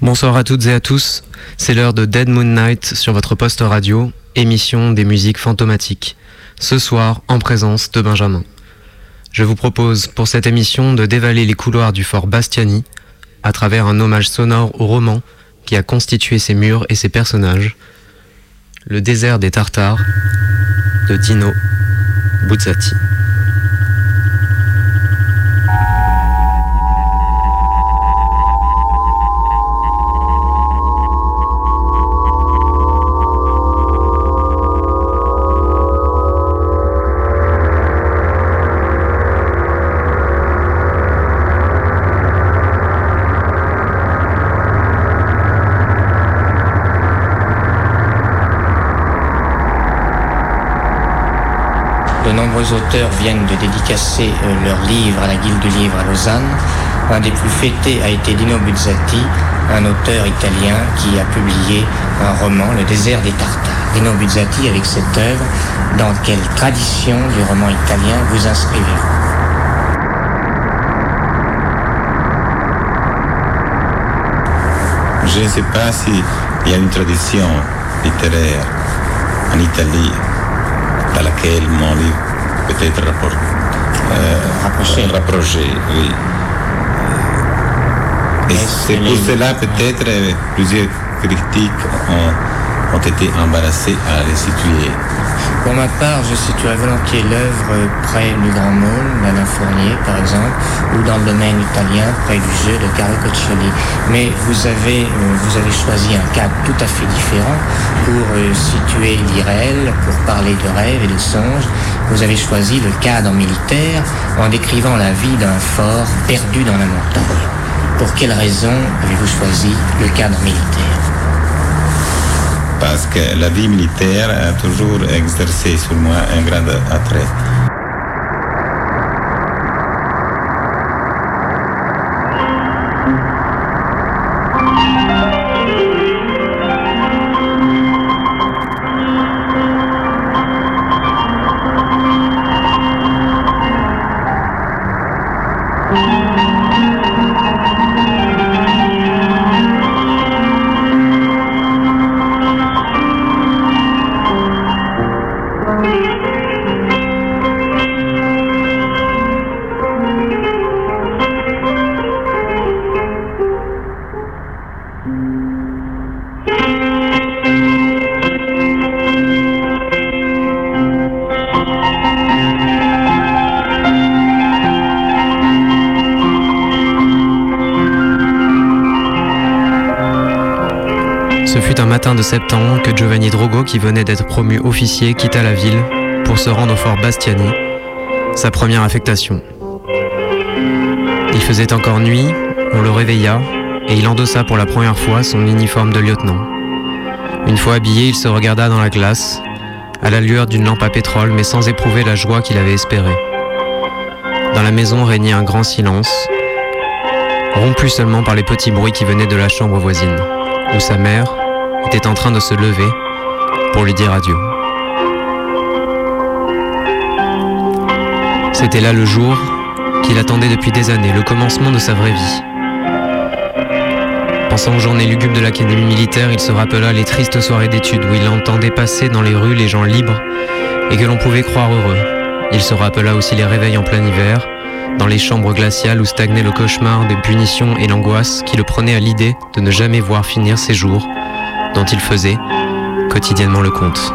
Bonsoir à toutes et à tous, c'est l'heure de Dead Moon Night sur votre poste radio, émission des musiques fantomatiques. Ce soir, en présence de Benjamin. Je vous propose pour cette émission de dévaler les couloirs du fort Bastiani à travers un hommage sonore au roman qui a constitué ses murs et ses personnages, Le désert des Tartares de Dino Buzzati. Auteurs viennent de dédicacer euh, leur livre à la Guilde du Livre à Lausanne. Un des plus fêtés a été Dino Buzzati, un auteur italien qui a publié un roman, Le désert des Tartares. Dino Buzzati, avec cette œuvre, dans quelle tradition du roman italien vous inscrivez-vous? Je ne sais pas s'il y a une tradition littéraire en Italie dans laquelle mon livre peut-être rapport, euh, rapproché. rapproché, oui. Et c'est pour cela peut-être plusieurs critiques ont, ont été embarrassées à les situer. Pour ma part, je situerais volontiers l'œuvre près du Grand Môle d'Alain Fournier, par exemple, ou dans le domaine italien, près du jeu de Carlo Coccioli. Mais vous avez, euh, vous avez choisi un cadre tout à fait différent pour euh, situer l'irréel, pour parler de rêves et de songes. Vous avez choisi le cadre militaire en décrivant la vie d'un fort perdu dans la montagne. Pour quelle raison avez-vous choisi le cadre militaire? Parce que la vie militaire a toujours exercé sur moi un grand attrait. Septembre que Giovanni Drogo, qui venait d'être promu officier, quitta la ville pour se rendre au fort Bastiani, sa première affectation. Il faisait encore nuit, on le réveilla et il endossa pour la première fois son uniforme de lieutenant. Une fois habillé, il se regarda dans la glace, à la lueur d'une lampe à pétrole, mais sans éprouver la joie qu'il avait espérée. Dans la maison régnait un grand silence, rompu seulement par les petits bruits qui venaient de la chambre voisine, où sa mère, était en train de se lever pour lui dire adieu. C'était là le jour qu'il attendait depuis des années, le commencement de sa vraie vie. Pensant aux journées lugubres de l'académie militaire, il se rappela les tristes soirées d'études où il entendait passer dans les rues les gens libres et que l'on pouvait croire heureux. Il se rappela aussi les réveils en plein hiver, dans les chambres glaciales où stagnait le cauchemar des punitions et l'angoisse qui le prenaient à l'idée de ne jamais voir finir ses jours dont il faisait quotidiennement le compte.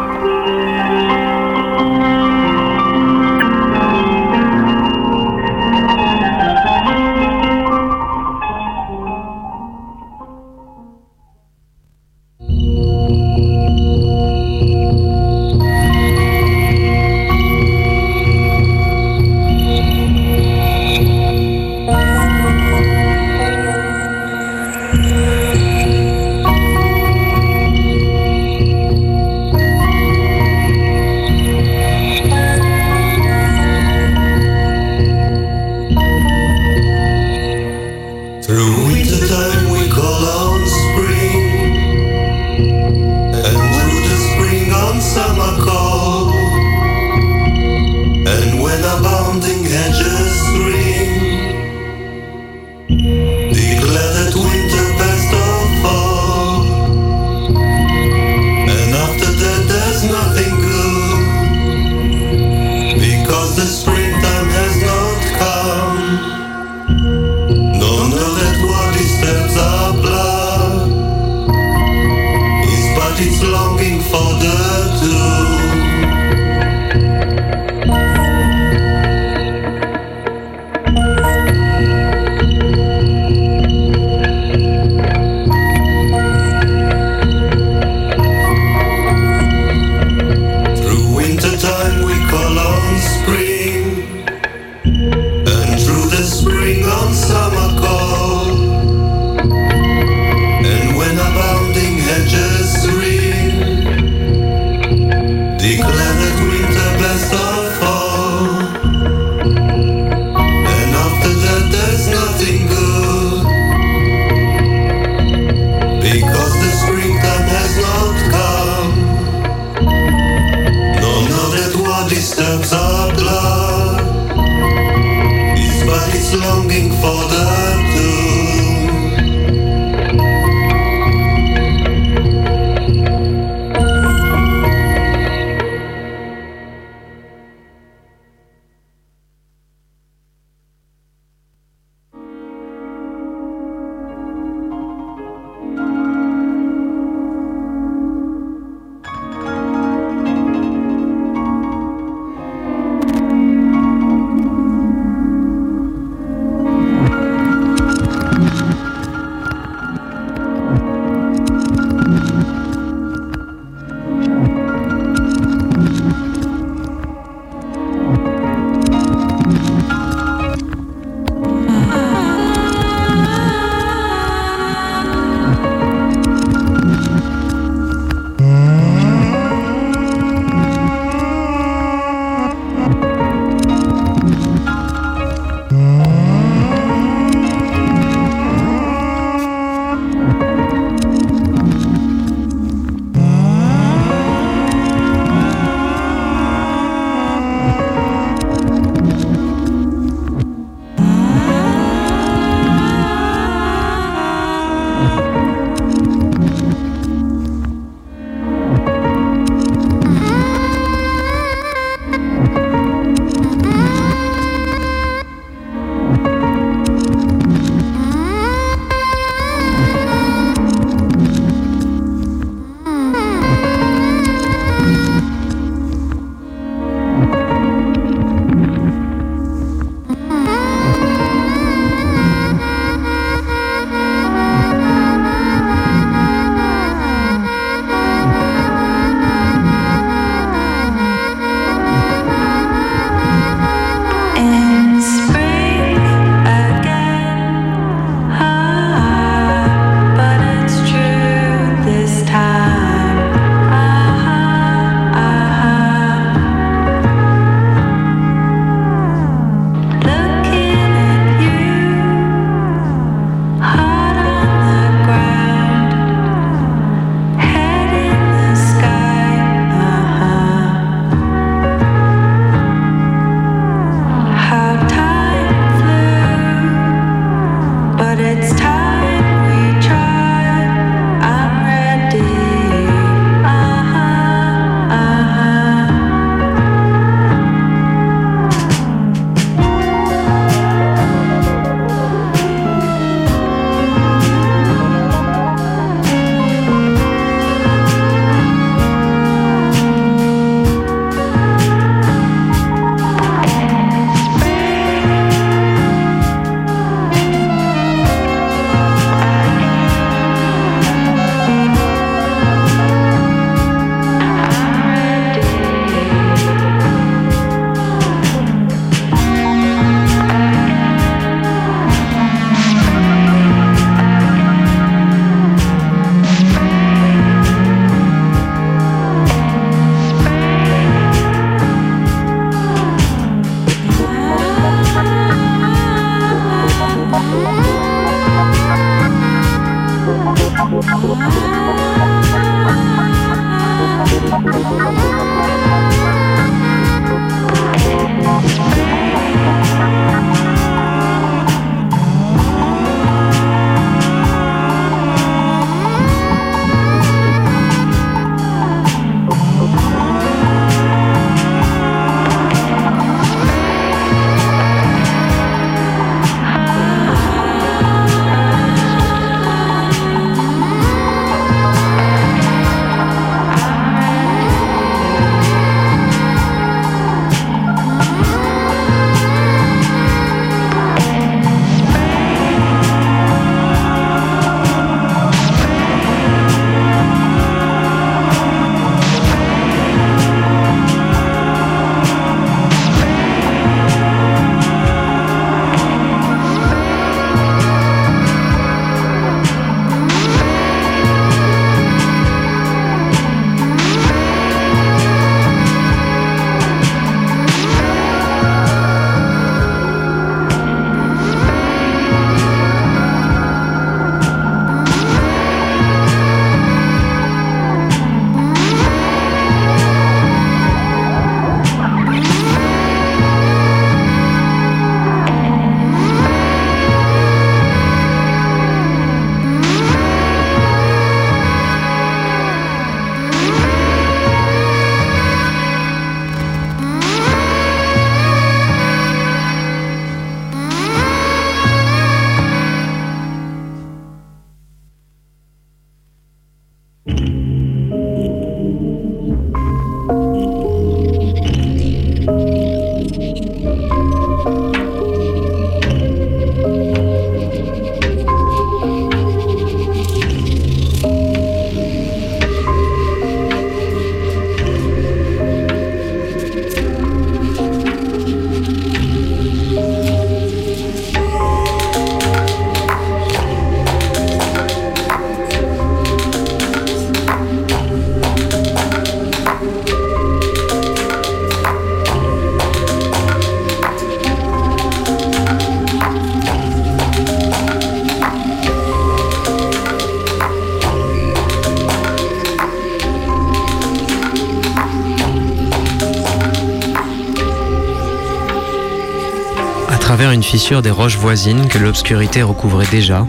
Des roches voisines que l'obscurité recouvrait déjà.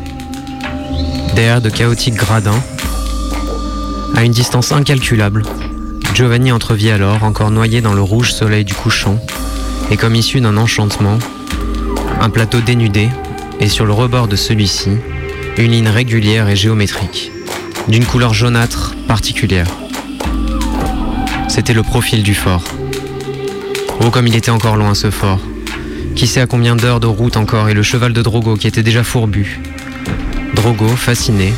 Derrière de chaotiques gradins, à une distance incalculable, Giovanni entrevit alors, encore noyé dans le rouge soleil du couchant, et comme issu d'un enchantement, un plateau dénudé, et sur le rebord de celui-ci, une ligne régulière et géométrique, d'une couleur jaunâtre particulière. C'était le profil du fort. Oh, comme il était encore loin ce fort. Sait à combien d'heures de route encore et le cheval de Drogo qui était déjà fourbu. Drogo, fasciné,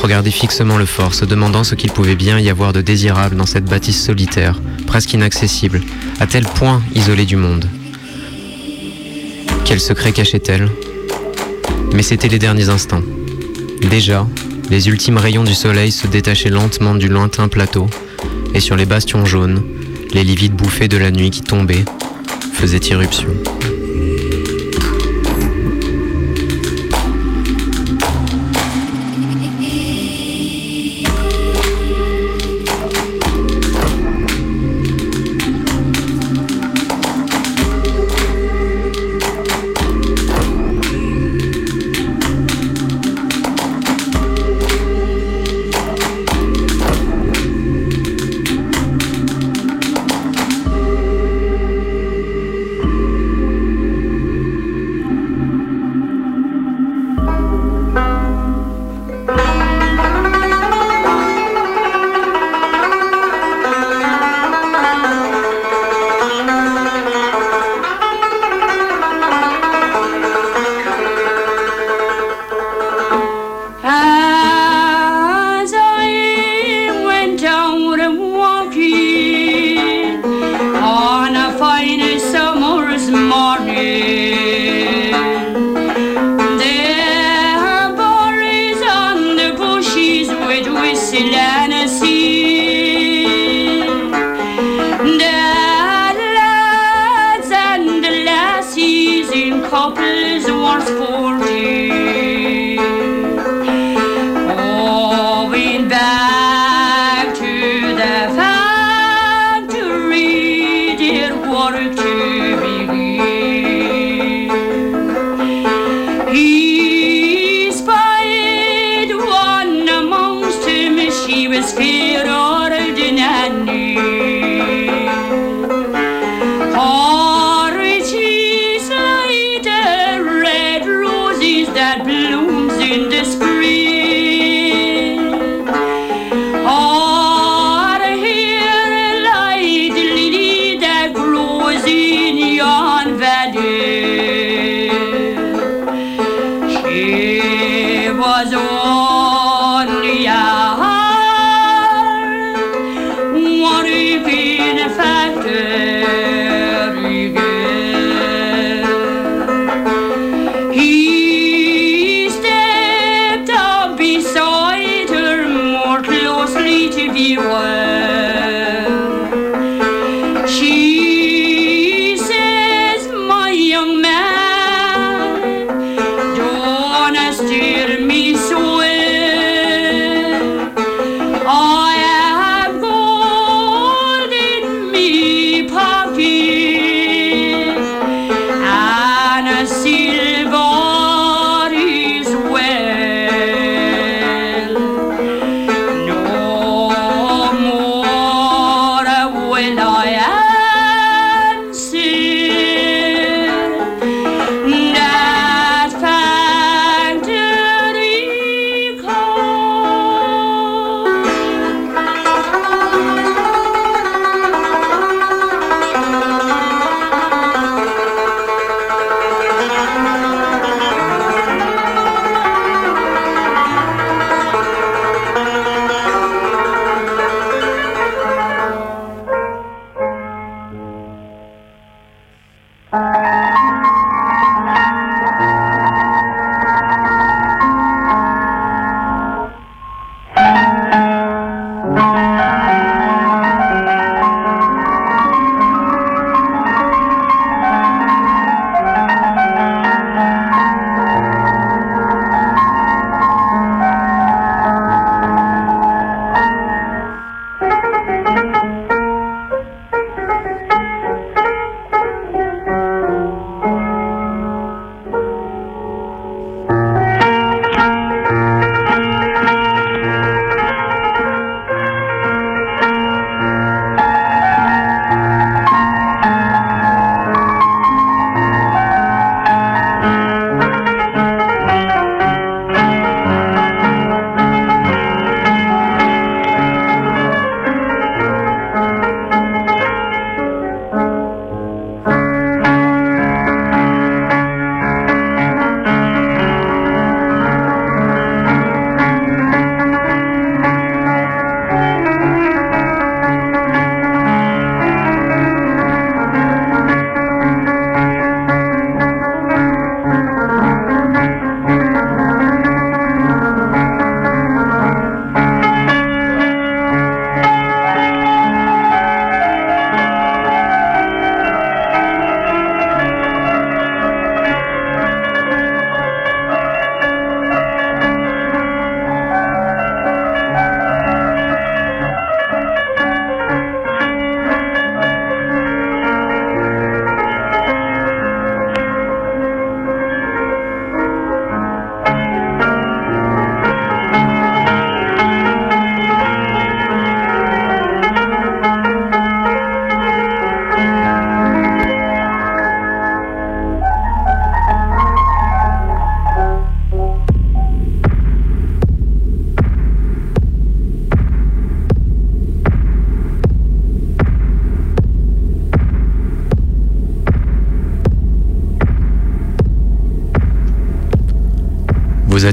regardait fixement le fort, se demandant ce qu'il pouvait bien y avoir de désirable dans cette bâtisse solitaire, presque inaccessible, à tel point isolée du monde. Quel secret cachait-elle? Mais c'étaient les derniers instants. Déjà, les ultimes rayons du soleil se détachaient lentement du lointain plateau, et sur les bastions jaunes, les livides bouffées de la nuit qui tombaient faisaient irruption.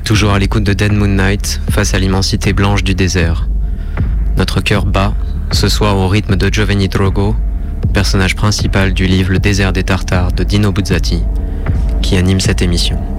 Toujours à l'écoute de Dead Moon Night face à l'immensité blanche du désert. Notre cœur bat, ce soir au rythme de Giovanni Drogo, personnage principal du livre Le désert des Tartares de Dino Buzzati, qui anime cette émission.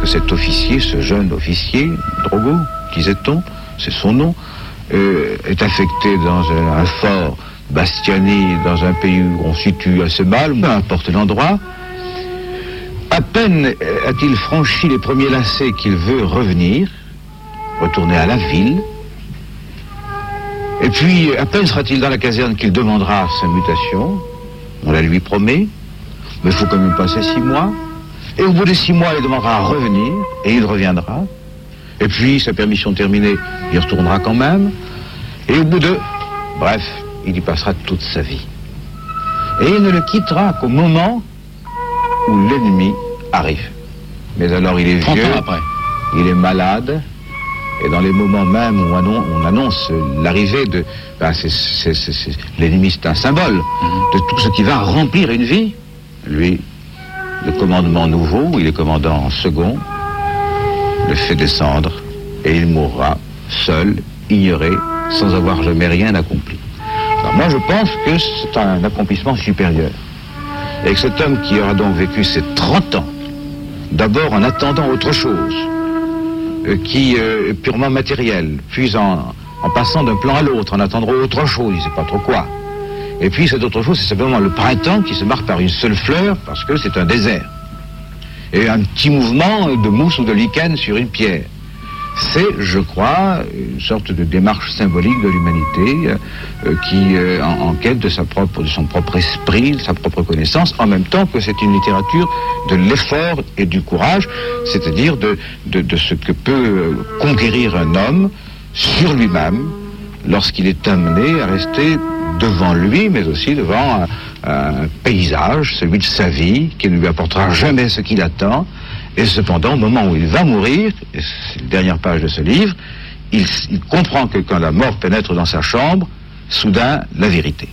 Que cet officier, ce jeune officier, Drogo, disait-on, c'est son nom, euh, est affecté dans un, fort bastiané dans un pays où on situe assez mal, peu importe l'endroit. À peine a-t-il franchi les premiers lacets qu'il veut revenir, retourner à la ville. Et puis, à peine sera-t-il dans la caserne qu'il demandera sa mutation. On la lui promet. Mais il faut quand même passer six mois. Et au bout de six mois, il demandera à revenir. Et il reviendra. Et puis, sa permission terminée, il retournera quand même. Et au bout de... Bref, il y passera toute sa vie. Et il ne le quittera qu'au moment où l'ennemi arrive. Mais alors il est vieux, après. il est malade, et dans les moments même où on annonce l'arrivée de... Ben l'ennemi, c'est un symbole mhm. de tout ce qui va remplir une vie. Lui, le commandement nouveau, il est commandant second, le fait descendre, et il mourra seul, ignoré, sans avoir jamais rien accompli. moi, je pense que c'est un accomplissement supérieur. Et que cet homme qui aura donc vécu ces 30 ans, d'abord en attendant autre chose, euh, qui euh, est purement matériel, puis en, passant d'un plan à l'autre, en attendant autre chose, il ne sait pas trop quoi. Et puis cette autre chose, c'est simplement le printemps qui se marque par une seule fleur, parce que c'est un désert. Et un petit mouvement de mousse ou de lichen sur une pierre c'est, je crois, une sorte de démarche symbolique de l'humanité euh, qui euh, en, quête de, son propre esprit, de sa propre connaissance, en même temps que c'est une littérature de l'effort et du courage, c'est-à-dire de, de, ce que peut euh, conquérir un homme sur lui-même lorsqu'il est amené à rester devant lui, mais aussi devant un, paysage, celui de sa vie, qui ne lui apportera jamais ce qu'il attend, et cependant, au moment où il va mourir, et c'est la dernière page de ce livre, il, comprend que quand la mort pénètre dans sa chambre, soudain, la vérité.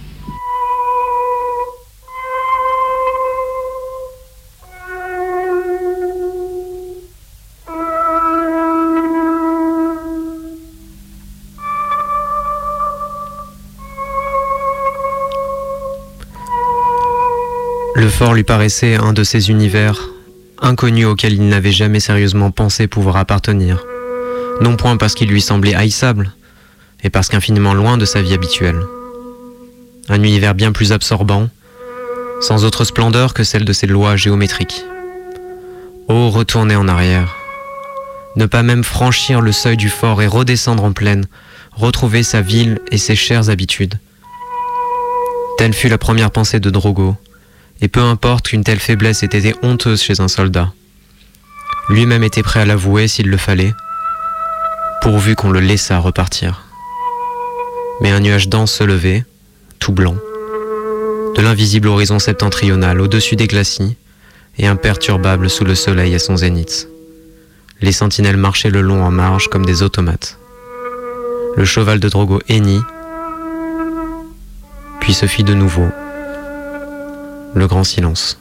Le fort lui paraissait un de ces univers inconnu auquel il n'avait jamais sérieusement pensé pouvoir appartenir, non point parce qu'il lui semblait haïssable, et parce qu'infiniment loin de sa vie habituelle. Un univers bien plus absorbant, sans autre splendeur que celle de ses lois géométriques. Oh, retourner en arrière, ne pas même franchir le seuil du fort et redescendre en plaine, retrouver sa ville et ses chères habitudes. Telle fut la première pensée de Drogo, et peu importe qu'une telle faiblesse ait été honteuse chez un soldat. Lui-même était prêt à l'avouer s'il le fallait, pourvu qu'on le laissât repartir. Mais un nuage dense se levait, tout blanc, de l'invisible horizon septentrional au-dessus des glacis, et imperturbable sous le soleil à son zénith. Les sentinelles marchaient le long en marge comme des automates. Le cheval de Drogo hennit, puis se fit de nouveau le grand silence.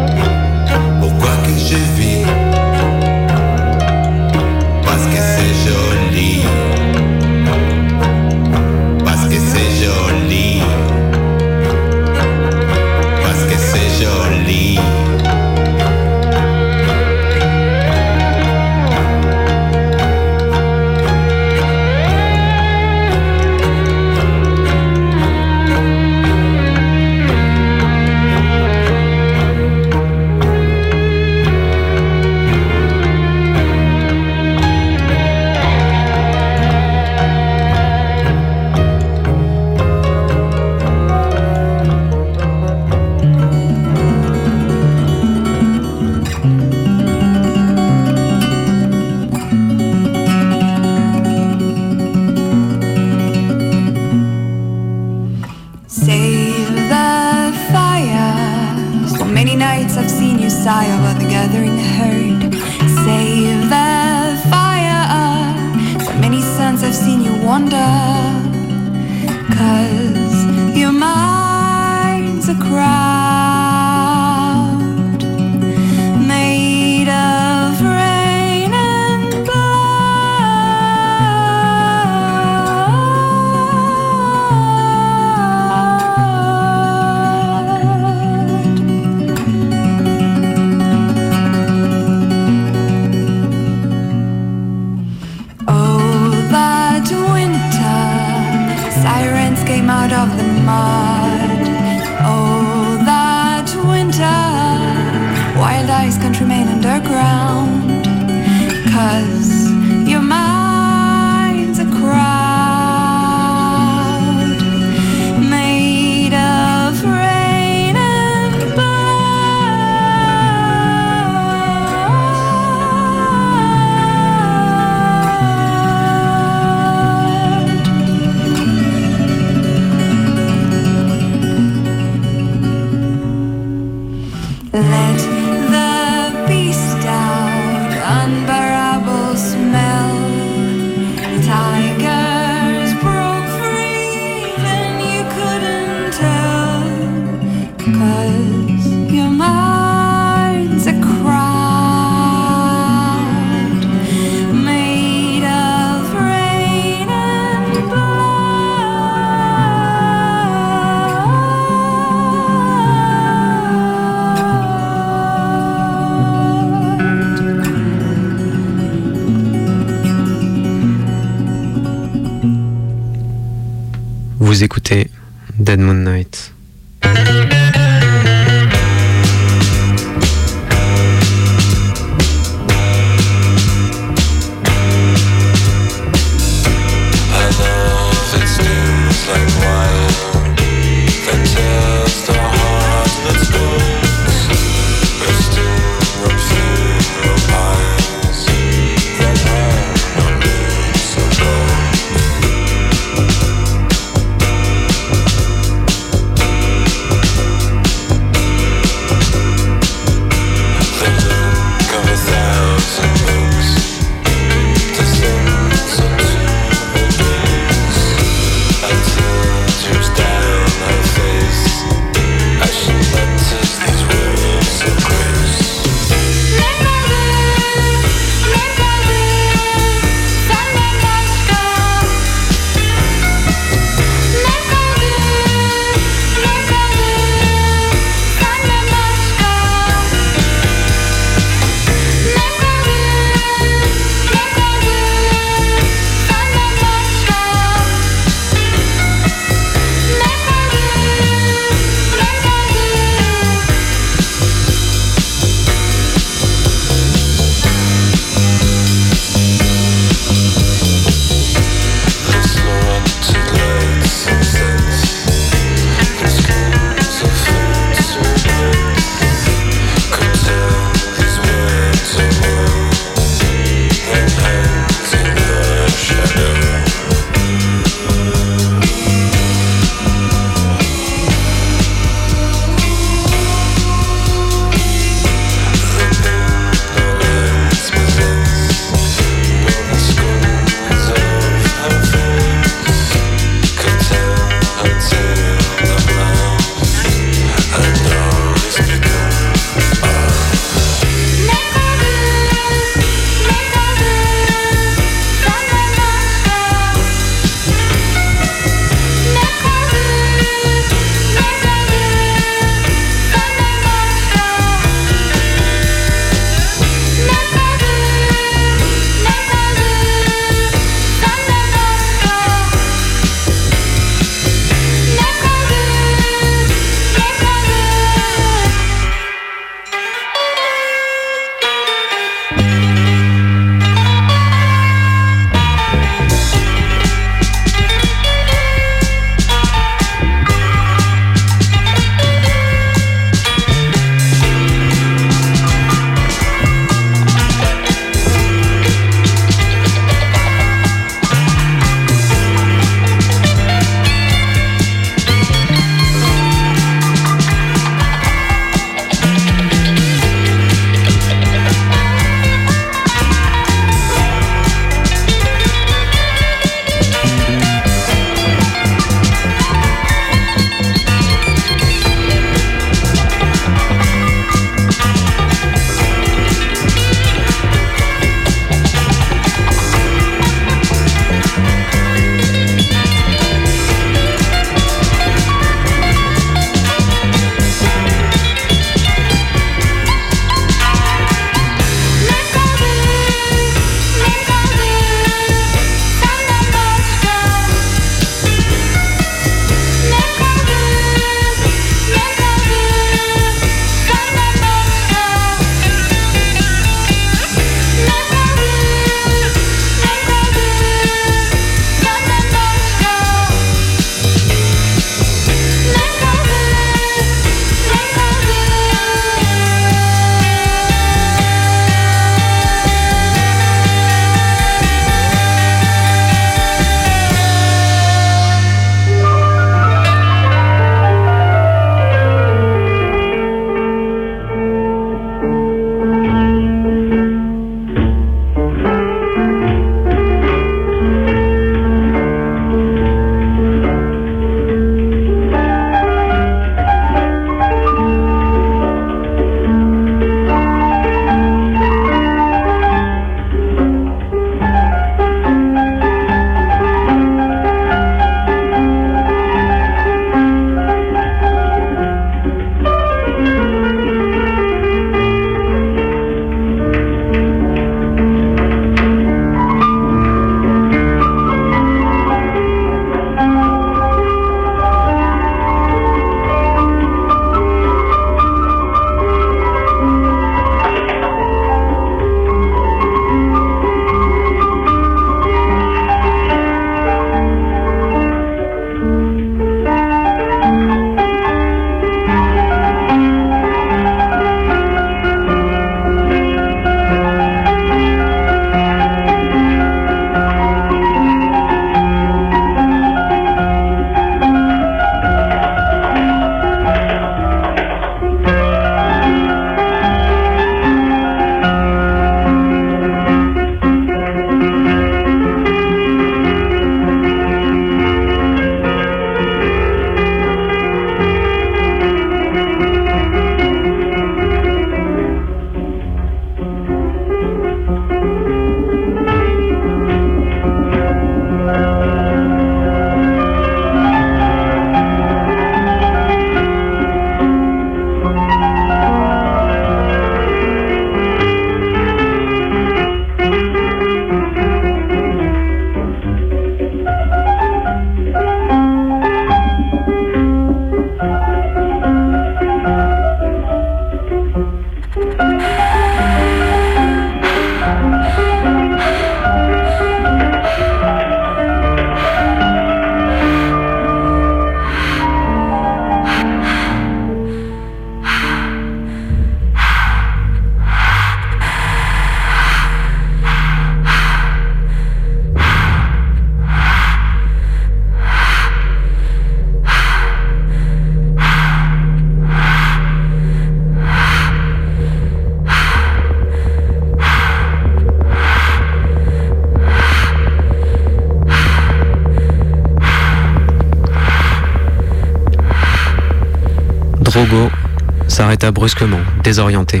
Brusquement, désorienté.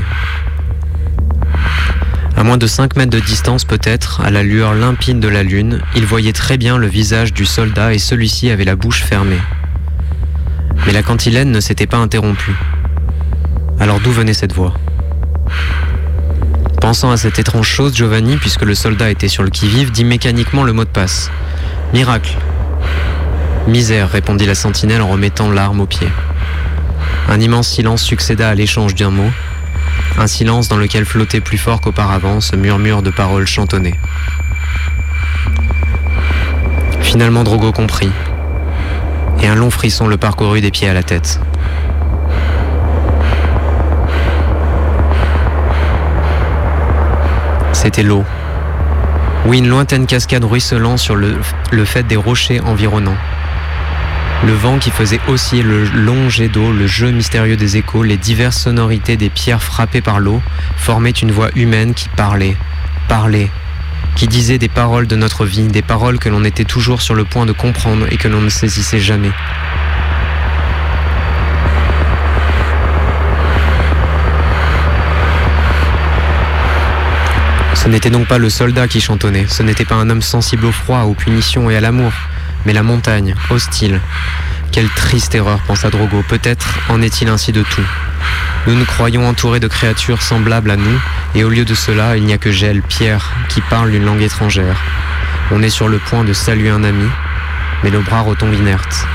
À moins de 5 mètres de distance peut-être, à la lueur limpide de la lune, il voyait très bien le visage du soldat et celui-ci avait la bouche fermée. Mais la cantilène ne s'était pas interrompue. Alors d'où venait cette voix? Pensant à cette étrange chose, Giovanni, puisque le soldat était sur le qui-vive, dit mécaniquement le mot de passe. Miracle. Misère, répondit la sentinelle en remettant l'arme au pied. Un immense silence succéda à l'échange d'un mot, un silence dans lequel flottait plus fort qu'auparavant ce murmure de paroles chantonnées. Finalement Drogo comprit, et un long frisson le parcourut des pieds à la tête. C'était l'eau. Oui, une lointaine cascade ruisselant sur le, le fait des rochers environnants. Le vent qui faisait osciller le long jet d'eau, le jeu mystérieux des échos, les diverses sonorités des pierres frappées par l'eau formaient une voix humaine qui parlait, parlait, qui disait des paroles de notre vie, des paroles que l'on était toujours sur le point de comprendre et que l'on ne saisissait jamais. Ce n'était donc pas le soldat qui chantonnait, ce n'était pas un homme sensible au froid, aux punitions et à l'amour, mais la montagne, hostile. Quelle triste erreur, pensa Drogo. Peut-être en est-il ainsi de tout. Nous nous croyons entourés de créatures semblables à nous, et au lieu de cela, il n'y a que Gel, Pierre, qui parle une langue étrangère. On est sur le point de saluer un ami, mais le bras retombe inerte.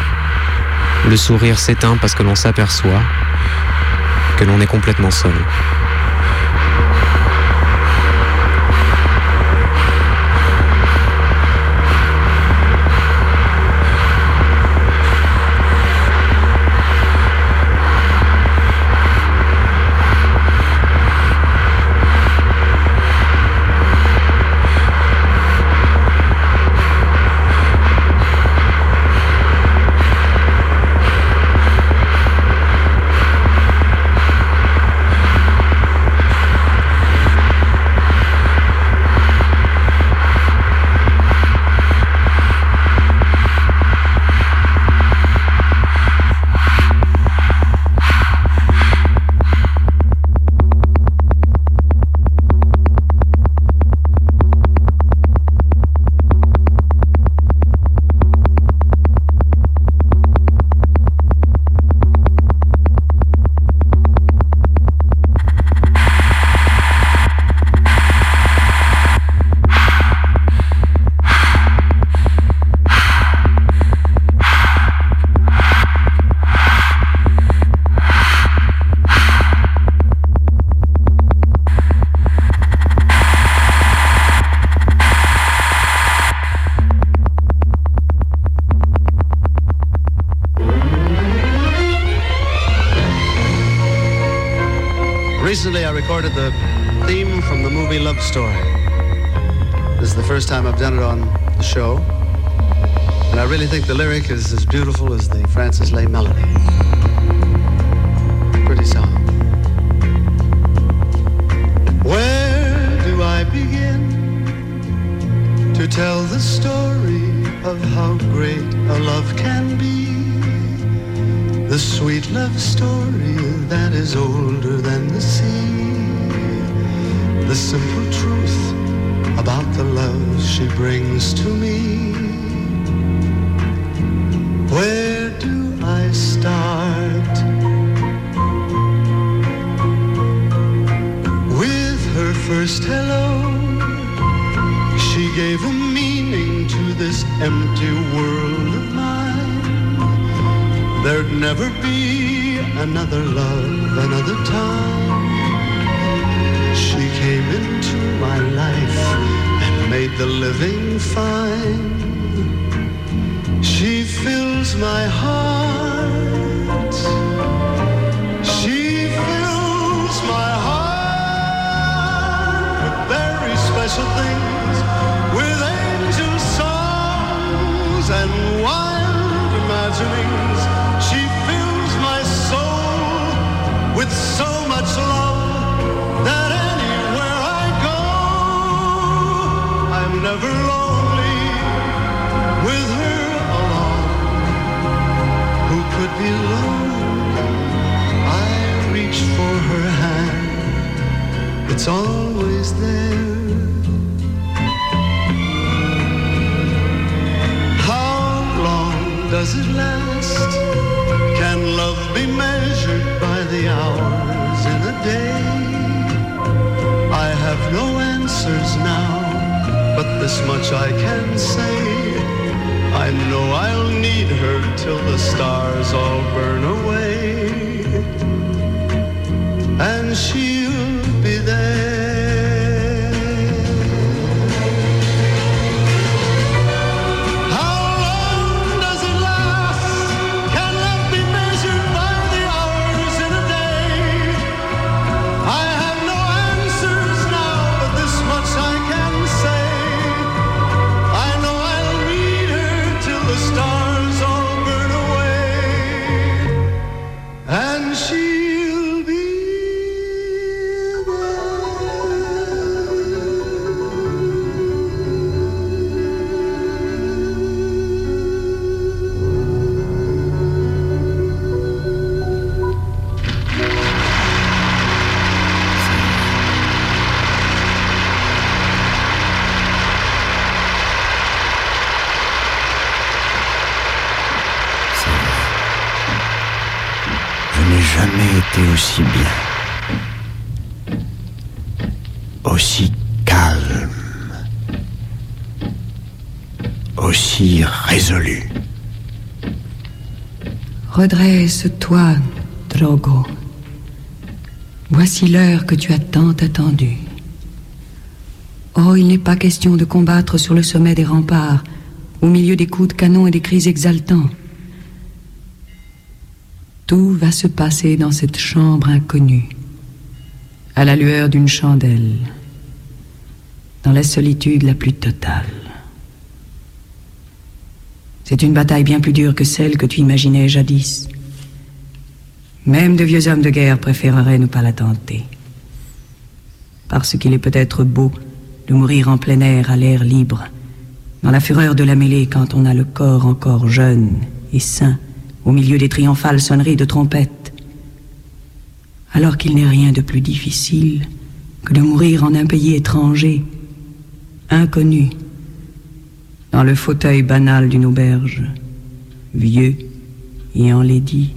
Le sourire s'éteint parce que l'on s'aperçoit que l'on est complètement seul. Lyric is as beautiful as the Francis Lay melody. Pretty song. Where do I begin to tell the story of how great a love can be? The sweet love story that is older than the sea. The simple truth about the love she brings to me. She gave a meaning to this empty world of mine. There'd never be another love, another time. She came into my life and made the living fine. She fills my heart. Special things, with angel songs and wild imaginings. She fills my soul with so much love that anywhere I go, I'm never lonely with her along. Who could be lonely? I reach for her hand, it's always there. Does it last? Can love be measured by the hours in a day? I have no answers now, but this much I can say. I know I'll need her till the stars all burn away. And she'll Redresse-toi, Drogo. Voici l'heure que tu as tant attendue. Oh, il n'est pas question de combattre sur le sommet des remparts, au milieu des coups de canon et des cris exaltants. Tout va se passer dans cette chambre inconnue, à la lueur d'une chandelle, dans la solitude la plus totale. C'est une bataille bien plus dure que celle que tu imaginais jadis. Même de vieux hommes de guerre préféreraient ne pas la tenter. Parce qu'il est peut-être beau de mourir en plein air à l'air libre, dans la fureur de la mêlée quand on a le corps encore jeune et sain, au milieu des triomphales sonneries de trompettes. Alors qu'il n'est rien de plus difficile que de mourir en un pays étranger, inconnu, dans le fauteuil banal d'une auberge, vieux et enlaidi.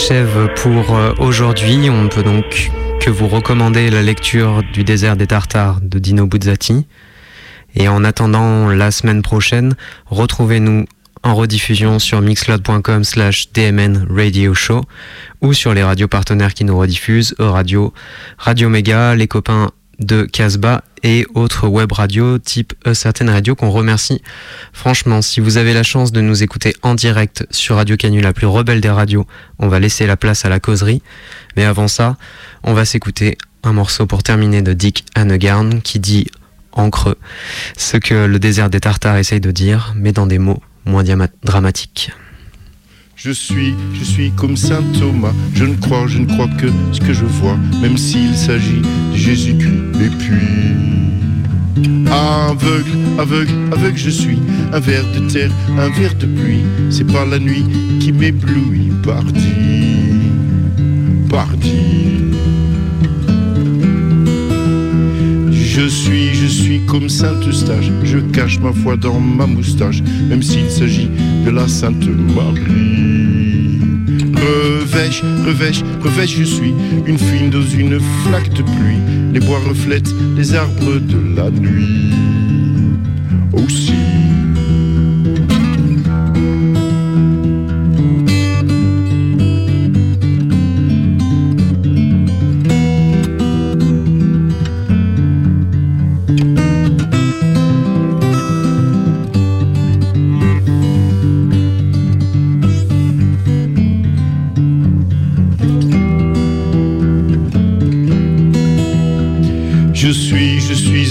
S'achève pour euh, aujourd'hui. On peut donc que vous recommandez la lecture du désert des Tartares de Dino Buzzati. Et en attendant la semaine prochaine, retrouvez-nous en rediffusion sur mixcloud.com slash DMN Radio Show ou sur les radios partenaires qui nous rediffusent, Radio, Radio Méga, les copains de Casbah et autres web radios type certaines radios qu'on remercie. Franchement, si vous avez la chance de nous écouter en direct sur Radio Canu, la plus rebelle des radios, on va laisser la place à la causerie. Mais avant ça, on va s'écouter un morceau pour terminer de Dick Hannegarn qui dit en creux ce que le désert des Tartares essaye de dire, mais dans des mots moins dramatiques. Je suis, je suis comme saint Thomas, je ne crois, je ne crois que ce que je vois, même s'il s'agit de Jésus-Christ. Et puis, aveugle, aveugle, aveugle, je suis, un ver de terre, un ver de pluie, c'est pas la nuit qui m'éblouit, parti, parti. Je suis, je suis comme Sainte Eustache, je cache ma foi dans ma moustache, même s'il s'agit de la Sainte Marie. Revêche, revêche, revêche, je suis une fine dans une flaque de pluie. Les bois reflètent les arbres de la nuit.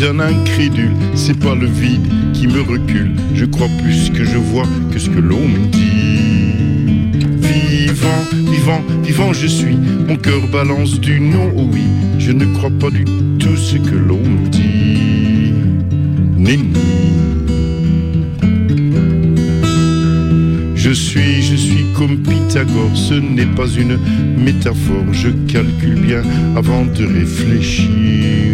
Un incrédule, c'est pas le vide qui me recule, je crois plus que je vois que ce que l'on me dit. Vivant, vivant, vivant je suis, mon cœur balance du non au oui, je ne crois pas du tout ce que l'on me dit. Nenni. Je suis, je suis comme Pythagore, ce n'est pas une métaphore, je calcule bien avant de réfléchir.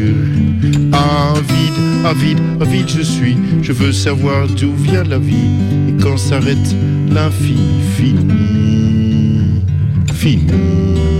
Avide, avide, avide je suis, je veux savoir d'où vient la vie et quand s'arrête l'infini, fini, fini.